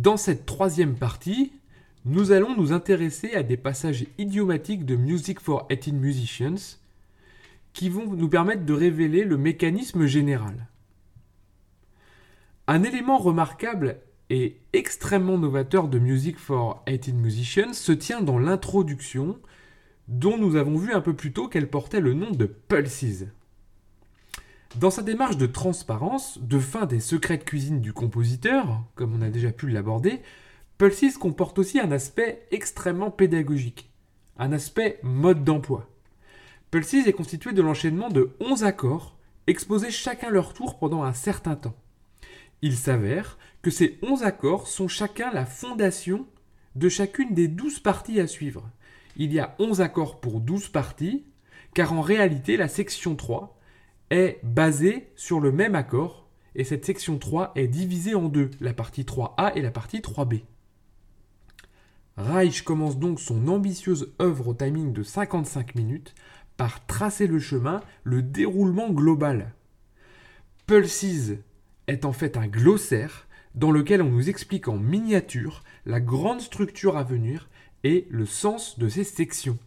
Dans cette troisième partie, nous allons nous intéresser à des passages idiomatiques de Music for 18 Musicians qui vont nous permettre de révéler le mécanisme général. Un élément remarquable et extrêmement novateur de Music for 18 Musicians se tient dans l'introduction dont nous avons vu un peu plus tôt qu'elle portait le nom de Pulses. Dans sa démarche de transparence, de fin des secrets de cuisine du compositeur, comme on a déjà pu l'aborder, Pulses comporte aussi un aspect extrêmement pédagogique, un aspect mode d'emploi. Pulses est constitué de l'enchaînement de 11 accords, exposés chacun leur tour pendant un certain temps. Il s'avère que ces 11 accords sont chacun la fondation de chacune des 12 parties à suivre. Il y a 11 accords pour 12 parties, car en réalité la section 3 est basée sur le même accord, et cette section 3 est divisée en deux, la partie 3A et la partie 3B. Reich commence donc son ambitieuse œuvre au timing de 55 minutes par tracer le chemin, le déroulement global. Pulses est en fait un glossaire dans lequel on nous explique en miniature la grande structure à venir et le sens de ces sections.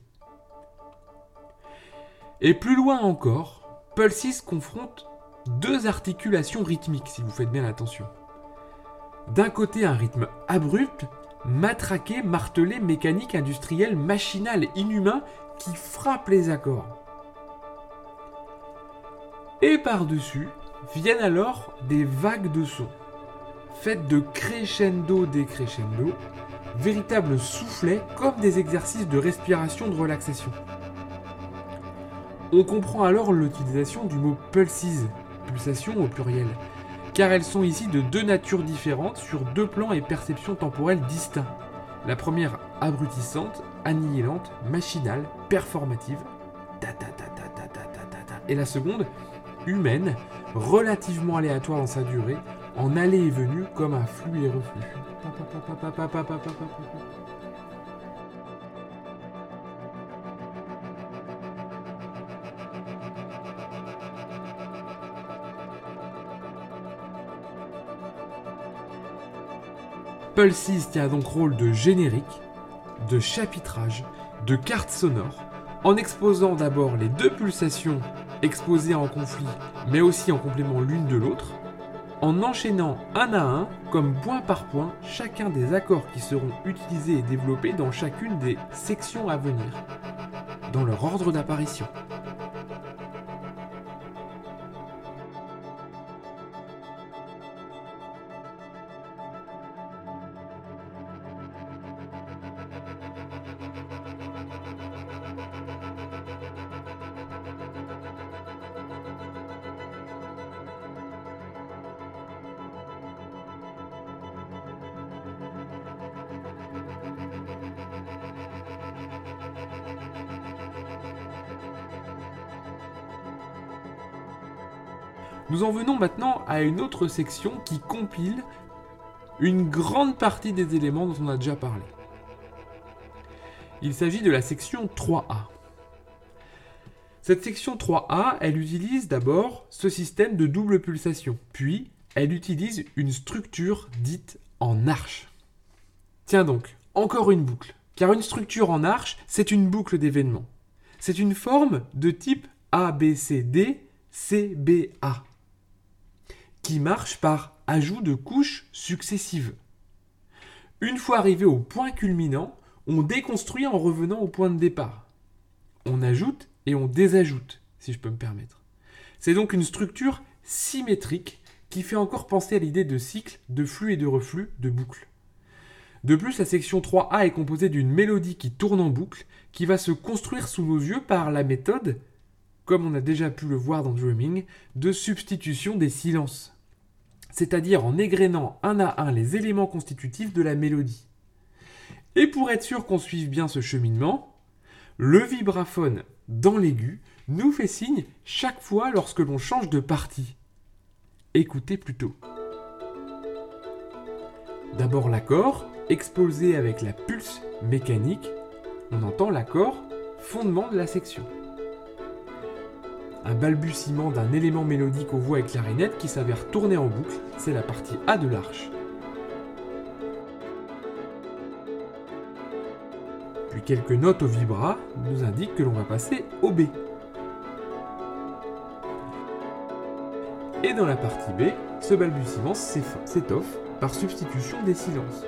Et plus loin encore, Pulsis confronte deux articulations rythmiques, si vous faites bien attention. D'un côté, un rythme abrupt, matraqué, martelé, mécanique, industriel, machinal, inhumain, qui frappe les accords. Et par-dessus, viennent alors des vagues de sons, faites de crescendo décrescendo, véritables soufflets comme des exercices de respiration de relaxation. On comprend alors l'utilisation du mot pulses, pulsation au pluriel, car elles sont ici de deux natures différentes sur deux plans et perceptions temporelles distincts. La première abrutissante, annihilante, machinale, performative, et la seconde humaine, relativement aléatoire dans sa durée, en allée et venue comme un flux et reflux. Pulses tient donc rôle de générique, de chapitrage, de carte sonore, en exposant d'abord les deux pulsations exposées en conflit, mais aussi en complément l'une de l'autre, en enchaînant un à un, comme point par point, chacun des accords qui seront utilisés et développés dans chacune des sections à venir, dans leur ordre d'apparition. Nous en venons maintenant à une autre section qui compile une grande partie des éléments dont on a déjà parlé. Il s'agit de la section 3A. Cette section 3A, elle utilise d'abord ce système de double pulsation, puis elle utilise une structure dite en arche. Tiens donc, encore une boucle, car une structure en arche, c'est une boucle d'événements. C'est une forme de type ABCD CBA qui marche par ajout de couches successives. Une fois arrivé au point culminant, on déconstruit en revenant au point de départ. On ajoute et on désajoute, si je peux me permettre. C'est donc une structure symétrique qui fait encore penser à l'idée de cycle, de flux et de reflux, de boucle. De plus, la section 3A est composée d'une mélodie qui tourne en boucle, qui va se construire sous nos yeux par la méthode, comme on a déjà pu le voir dans Dreaming, de substitution des silences c'est-à-dire en égrénant un à un les éléments constitutifs de la mélodie. Et pour être sûr qu'on suive bien ce cheminement, le vibraphone dans l'aigu nous fait signe chaque fois lorsque l'on change de partie. Écoutez plutôt. D'abord l'accord, exposé avec la pulse mécanique, on entend l'accord fondement de la section un balbutiement d'un élément mélodique aux voix et clarinettes qui s'avère tourner en boucle, c'est la partie A de l'arche. Puis quelques notes au vibra nous indiquent que l'on va passer au B. Et dans la partie B, ce balbutiement s'étoffe par substitution des silences.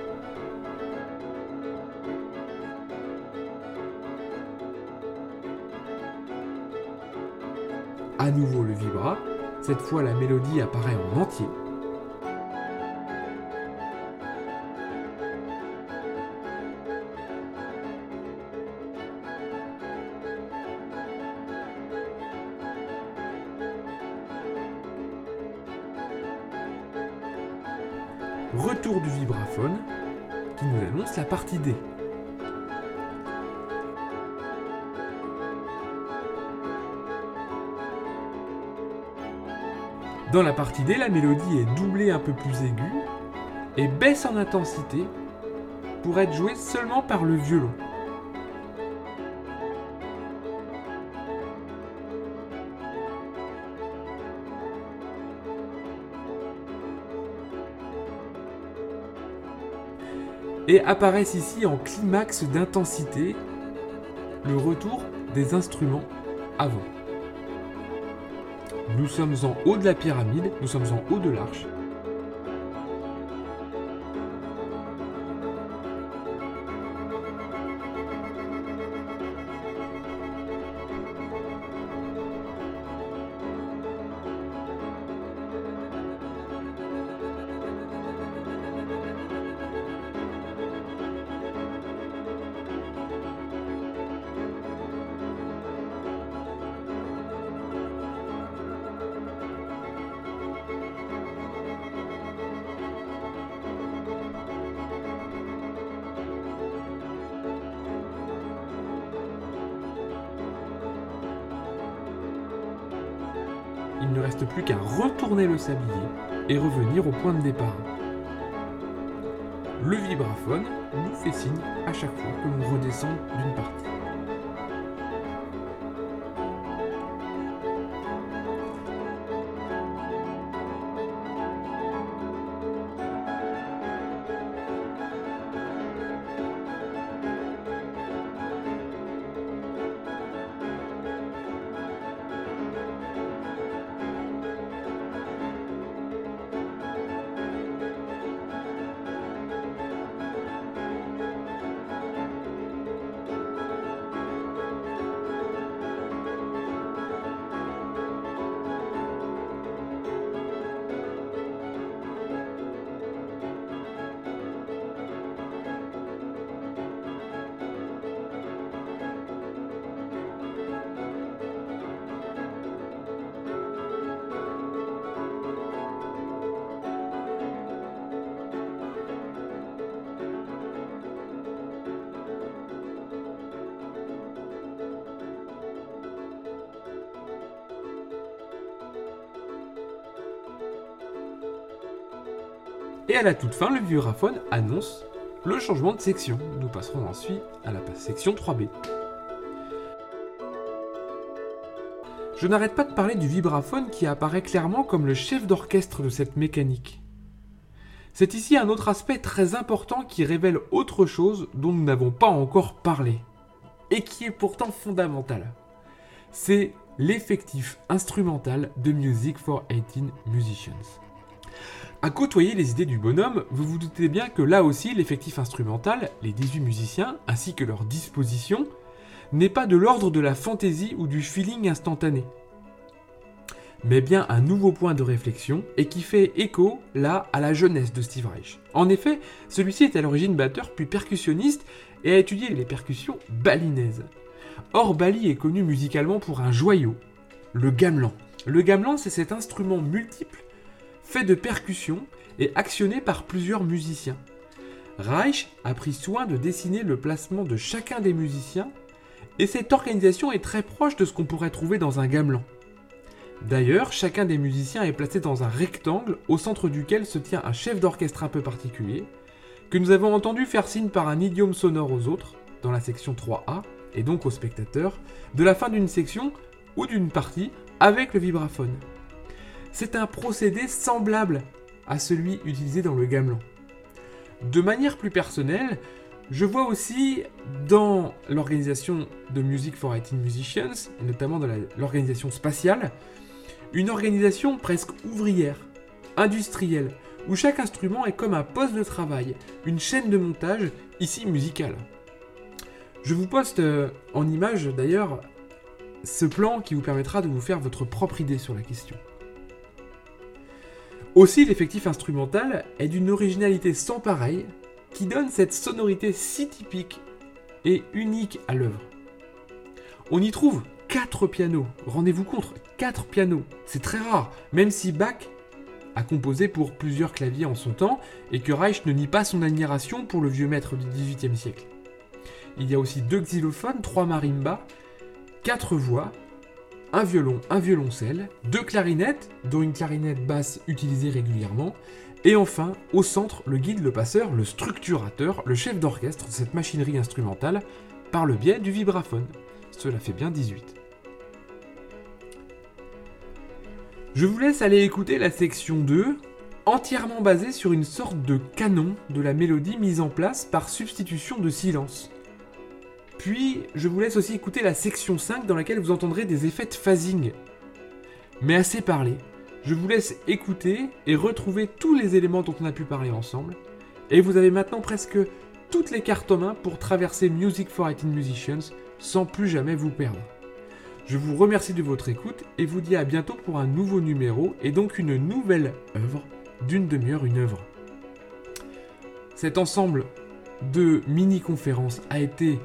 À nouveau le vibra, cette fois la mélodie apparaît en entier. Retour du vibraphone qui nous annonce la partie D. Dans la partie D, la mélodie est doublée un peu plus aiguë et baisse en intensité pour être jouée seulement par le violon. Et apparaissent ici en climax d'intensité le retour des instruments avant. Nous sommes en haut de la pyramide, nous sommes en haut de l'arche. Reste plus qu'à retourner le sablier et revenir au point de départ. Le vibraphone nous fait signe à chaque fois que l'on redescend d'une partie. Et à la toute fin, le vibraphone annonce le changement de section. Nous passerons ensuite à la section 3B. Je n'arrête pas de parler du vibraphone qui apparaît clairement comme le chef d'orchestre de cette mécanique. C'est ici un autre aspect très important qui révèle autre chose dont nous n'avons pas encore parlé, et qui est pourtant fondamental. C'est l'effectif instrumental de Music for 18 Musicians. À côtoyer les idées du bonhomme, vous vous doutez bien que là aussi l'effectif instrumental, les 18 musiciens, ainsi que leur disposition, n'est pas de l'ordre de la fantaisie ou du feeling instantané, mais bien un nouveau point de réflexion et qui fait écho là à la jeunesse de Steve Reich. En effet, celui-ci est à l'origine batteur puis percussionniste et a étudié les percussions balinaises. Or, Bali est connu musicalement pour un joyau, le gamelan. Le gamelan, c'est cet instrument multiple fait de percussions et actionné par plusieurs musiciens. Reich a pris soin de dessiner le placement de chacun des musiciens, et cette organisation est très proche de ce qu'on pourrait trouver dans un gamelan. D'ailleurs, chacun des musiciens est placé dans un rectangle au centre duquel se tient un chef d'orchestre un peu particulier, que nous avons entendu faire signe par un idiome sonore aux autres, dans la section 3A, et donc aux spectateurs, de la fin d'une section ou d'une partie avec le vibraphone. C'est un procédé semblable à celui utilisé dans le gamelan. De manière plus personnelle, Je vois aussi dans l'organisation de Music for IT Musicians, et notamment dans l'organisation spatiale, une organisation presque ouvrière, industrielle, où chaque instrument est comme un poste de travail, une chaîne de montage, ici musicale. Je vous poste euh, en image d'ailleurs ce plan qui vous permettra de vous faire votre propre idée sur la question. Aussi, l'effectif instrumental est d'une originalité sans pareille qui donne cette sonorité si typique et unique à l'œuvre. On y trouve 4 pianos, rendez-vous compte, 4 pianos, c'est très rare, même si Bach a composé pour plusieurs claviers en son temps et que Reich ne nie pas son admiration pour le vieux maître du XVIIIe siècle. Il y a aussi deux xylophones, trois marimbas, quatre voix, un violon, un violoncelle, deux clarinettes, dont une clarinette basse utilisée régulièrement, et enfin, au centre, le guide, le passeur, le structurateur, le chef d'orchestre de cette machinerie instrumentale, par le biais du vibraphone. Cela fait bien 18. Je vous laisse aller écouter la section 2, entièrement basée sur une sorte de canon de la mélodie mise en place par substitution de silence. Puis, je vous laisse aussi écouter la section 5 dans laquelle vous entendrez des effets de phasing. Mais assez parlé, je vous laisse écouter et retrouver tous les éléments dont on a pu parler ensemble. Et vous avez maintenant presque toutes les cartes en main pour traverser Music for 18 Musicians sans plus jamais vous perdre. Je vous remercie de votre écoute et vous dis à bientôt pour un nouveau numéro et donc une nouvelle œuvre d'une demi-heure une œuvre. Cet ensemble de mini-conférences a été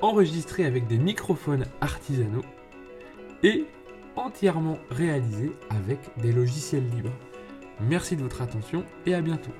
enregistré avec des microphones artisanaux et entièrement réalisé avec des logiciels libres. Merci de votre attention et à bientôt.